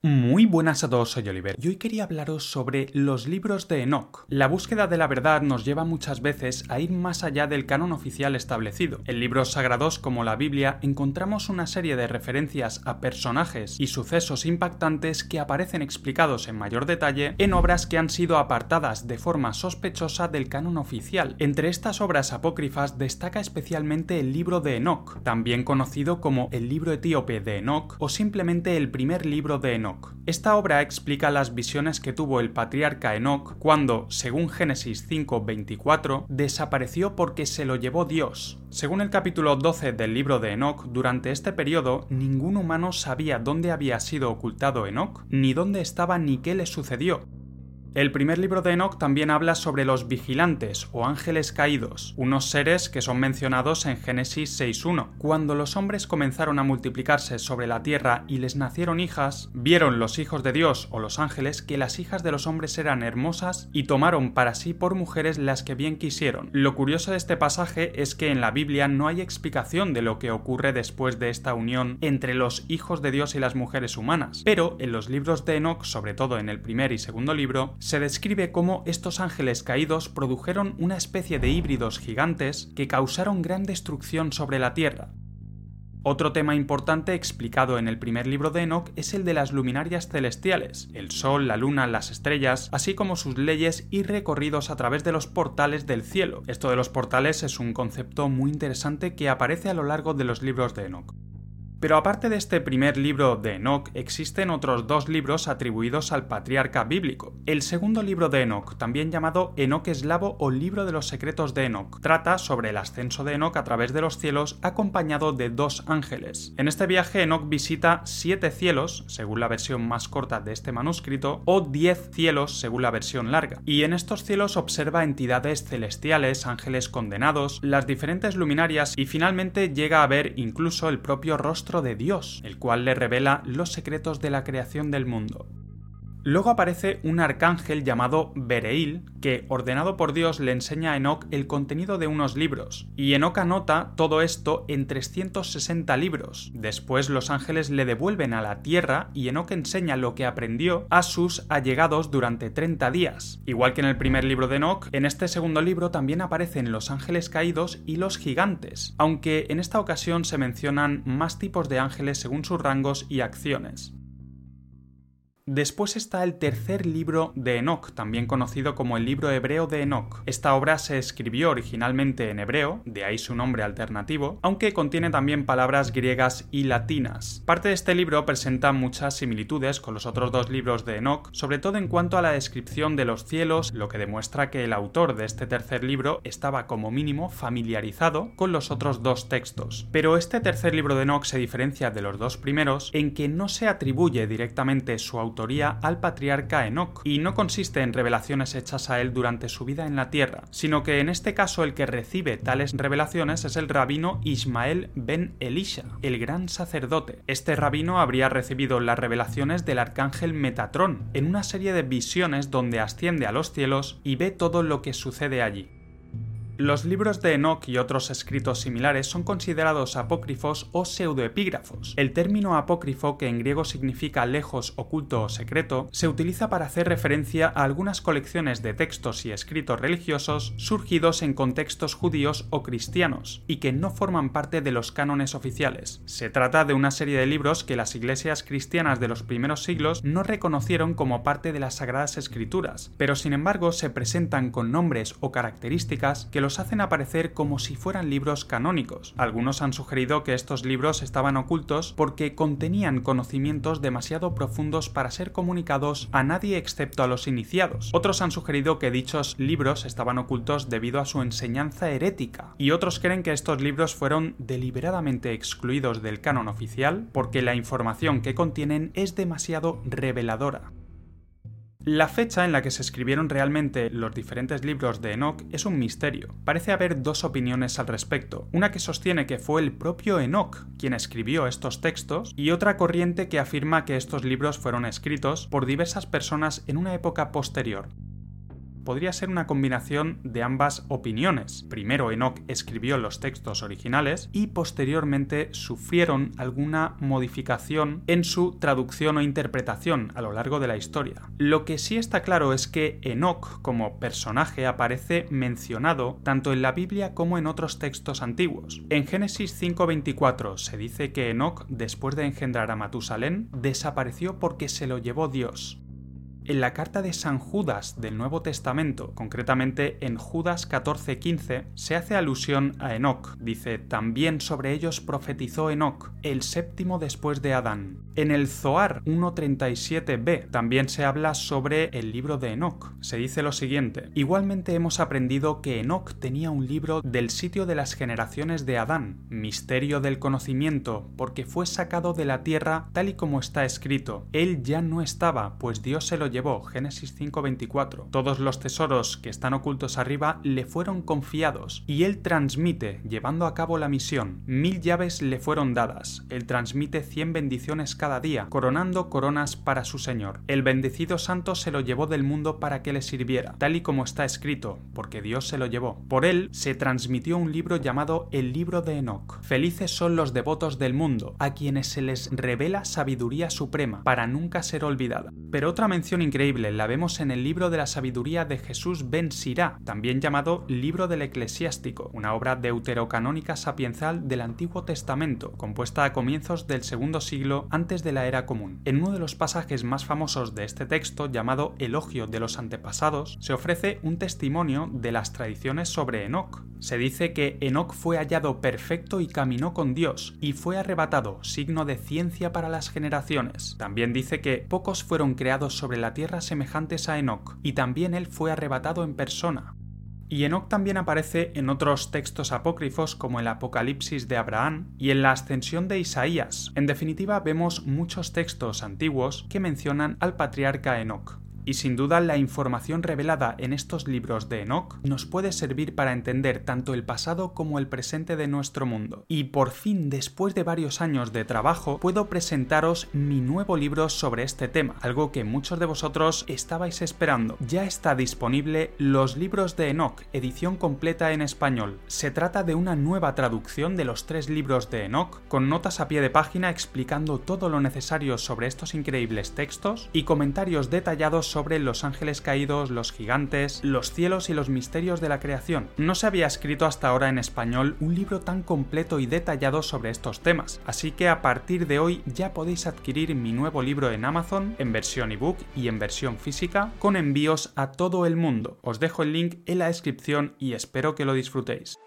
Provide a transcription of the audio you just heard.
Muy buenas a todos, soy Oliver y hoy quería hablaros sobre los libros de Enoch. La búsqueda de la verdad nos lleva muchas veces a ir más allá del canon oficial establecido. En libros sagrados como la Biblia encontramos una serie de referencias a personajes y sucesos impactantes que aparecen explicados en mayor detalle en obras que han sido apartadas de forma sospechosa del canon oficial. Entre estas obras apócrifas destaca especialmente el libro de Enoch, también conocido como el libro etíope de Enoch o simplemente el primer libro de Enoch esta obra explica las visiones que tuvo el patriarca Enoch cuando, según Génesis 5:24, desapareció porque se lo llevó Dios. Según el capítulo 12 del libro de Enoch, durante este periodo ningún humano sabía dónde había sido ocultado Enoch, ni dónde estaba ni qué le sucedió. El primer libro de Enoch también habla sobre los vigilantes o ángeles caídos, unos seres que son mencionados en Génesis 6.1. Cuando los hombres comenzaron a multiplicarse sobre la tierra y les nacieron hijas, vieron los hijos de Dios o los ángeles que las hijas de los hombres eran hermosas y tomaron para sí por mujeres las que bien quisieron. Lo curioso de este pasaje es que en la Biblia no hay explicación de lo que ocurre después de esta unión entre los hijos de Dios y las mujeres humanas, pero en los libros de Enoch, sobre todo en el primer y segundo libro, se describe cómo estos ángeles caídos produjeron una especie de híbridos gigantes que causaron gran destrucción sobre la Tierra. Otro tema importante explicado en el primer libro de Enoch es el de las luminarias celestiales, el Sol, la Luna, las estrellas, así como sus leyes y recorridos a través de los portales del cielo. Esto de los portales es un concepto muy interesante que aparece a lo largo de los libros de Enoch. Pero aparte de este primer libro de Enoch, existen otros dos libros atribuidos al patriarca bíblico. El segundo libro de Enoch, también llamado Enoch eslavo o Libro de los Secretos de Enoch, trata sobre el ascenso de Enoch a través de los cielos acompañado de dos ángeles. En este viaje Enoch visita siete cielos, según la versión más corta de este manuscrito, o diez cielos, según la versión larga. Y en estos cielos observa entidades celestiales, ángeles condenados, las diferentes luminarias y finalmente llega a ver incluso el propio rostro de Dios, el cual le revela los secretos de la creación del mundo. Luego aparece un arcángel llamado Bereil, que, ordenado por Dios, le enseña a Enoch el contenido de unos libros, y Enoch anota todo esto en 360 libros. Después los ángeles le devuelven a la tierra y Enoch enseña lo que aprendió a sus allegados durante 30 días. Igual que en el primer libro de Enoch, en este segundo libro también aparecen los ángeles caídos y los gigantes, aunque en esta ocasión se mencionan más tipos de ángeles según sus rangos y acciones. Después está el tercer libro de Enoch, también conocido como el libro hebreo de Enoch. Esta obra se escribió originalmente en hebreo, de ahí su nombre alternativo, aunque contiene también palabras griegas y latinas. Parte de este libro presenta muchas similitudes con los otros dos libros de Enoch, sobre todo en cuanto a la descripción de los cielos, lo que demuestra que el autor de este tercer libro estaba como mínimo familiarizado con los otros dos textos. Pero este tercer libro de Enoch se diferencia de los dos primeros en que no se atribuye directamente su al patriarca Enoch, y no consiste en revelaciones hechas a él durante su vida en la tierra, sino que en este caso el que recibe tales revelaciones es el rabino Ismael ben Elisha, el gran sacerdote. Este rabino habría recibido las revelaciones del arcángel Metatrón, en una serie de visiones donde asciende a los cielos y ve todo lo que sucede allí. Los libros de Enoch y otros escritos similares son considerados apócrifos o pseudoepígrafos. El término apócrifo, que en griego significa lejos, oculto o secreto, se utiliza para hacer referencia a algunas colecciones de textos y escritos religiosos surgidos en contextos judíos o cristianos y que no forman parte de los cánones oficiales. Se trata de una serie de libros que las iglesias cristianas de los primeros siglos no reconocieron como parte de las sagradas escrituras, pero sin embargo se presentan con nombres o características que los los hacen aparecer como si fueran libros canónicos. Algunos han sugerido que estos libros estaban ocultos porque contenían conocimientos demasiado profundos para ser comunicados a nadie excepto a los iniciados. Otros han sugerido que dichos libros estaban ocultos debido a su enseñanza herética. Y otros creen que estos libros fueron deliberadamente excluidos del canon oficial porque la información que contienen es demasiado reveladora. La fecha en la que se escribieron realmente los diferentes libros de Enoch es un misterio. Parece haber dos opiniones al respecto. Una que sostiene que fue el propio Enoch quien escribió estos textos y otra corriente que afirma que estos libros fueron escritos por diversas personas en una época posterior. Podría ser una combinación de ambas opiniones. Primero Enoch escribió los textos originales y posteriormente sufrieron alguna modificación en su traducción o interpretación a lo largo de la historia. Lo que sí está claro es que Enoch como personaje aparece mencionado tanto en la Biblia como en otros textos antiguos. En Génesis 5:24 se dice que Enoch, después de engendrar a Matusalén, desapareció porque se lo llevó Dios. En la carta de San Judas del Nuevo Testamento, concretamente en Judas 14:15, se hace alusión a Enoch. Dice, también sobre ellos profetizó Enoch, el séptimo después de Adán. En el Zoar 1.37b también se habla sobre el libro de Enoch. Se dice lo siguiente, igualmente hemos aprendido que Enoch tenía un libro del sitio de las generaciones de Adán, misterio del conocimiento, porque fue sacado de la tierra tal y como está escrito. Él ya no estaba, pues Dios se lo llevó llevó, Génesis 5:24. Todos los tesoros que están ocultos arriba le fueron confiados, y él transmite, llevando a cabo la misión. Mil llaves le fueron dadas, él transmite cien bendiciones cada día, coronando coronas para su Señor. El bendecido santo se lo llevó del mundo para que le sirviera, tal y como está escrito, porque Dios se lo llevó. Por él se transmitió un libro llamado el libro de Enoch. Felices son los devotos del mundo, a quienes se les revela sabiduría suprema, para nunca ser olvidada. Pero otra mención increíble la vemos en el libro de la sabiduría de Jesús Ben Sirá, también llamado Libro del Eclesiástico, una obra deuterocanónica sapiensal del Antiguo Testamento, compuesta a comienzos del segundo siglo antes de la era común. En uno de los pasajes más famosos de este texto, llamado Elogio de los antepasados, se ofrece un testimonio de las tradiciones sobre Enoch. Se dice que Enoch fue hallado perfecto y caminó con Dios, y fue arrebatado, signo de ciencia para las generaciones. También dice que pocos fueron creados sobre la tierra semejantes a Enoch, y también él fue arrebatado en persona. Y Enoch también aparece en otros textos apócrifos como el Apocalipsis de Abraham y en la Ascensión de Isaías. En definitiva, vemos muchos textos antiguos que mencionan al patriarca Enoch y sin duda la información revelada en estos libros de Enoch nos puede servir para entender tanto el pasado como el presente de nuestro mundo. Y por fin, después de varios años de trabajo, puedo presentaros mi nuevo libro sobre este tema, algo que muchos de vosotros estabais esperando. Ya está disponible Los libros de Enoch, edición completa en español. Se trata de una nueva traducción de los tres libros de Enoch, con notas a pie de página explicando todo lo necesario sobre estos increíbles textos y comentarios detallados sobre sobre los ángeles caídos, los gigantes, los cielos y los misterios de la creación. No se había escrito hasta ahora en español un libro tan completo y detallado sobre estos temas, así que a partir de hoy ya podéis adquirir mi nuevo libro en Amazon, en versión ebook y en versión física, con envíos a todo el mundo. Os dejo el link en la descripción y espero que lo disfrutéis.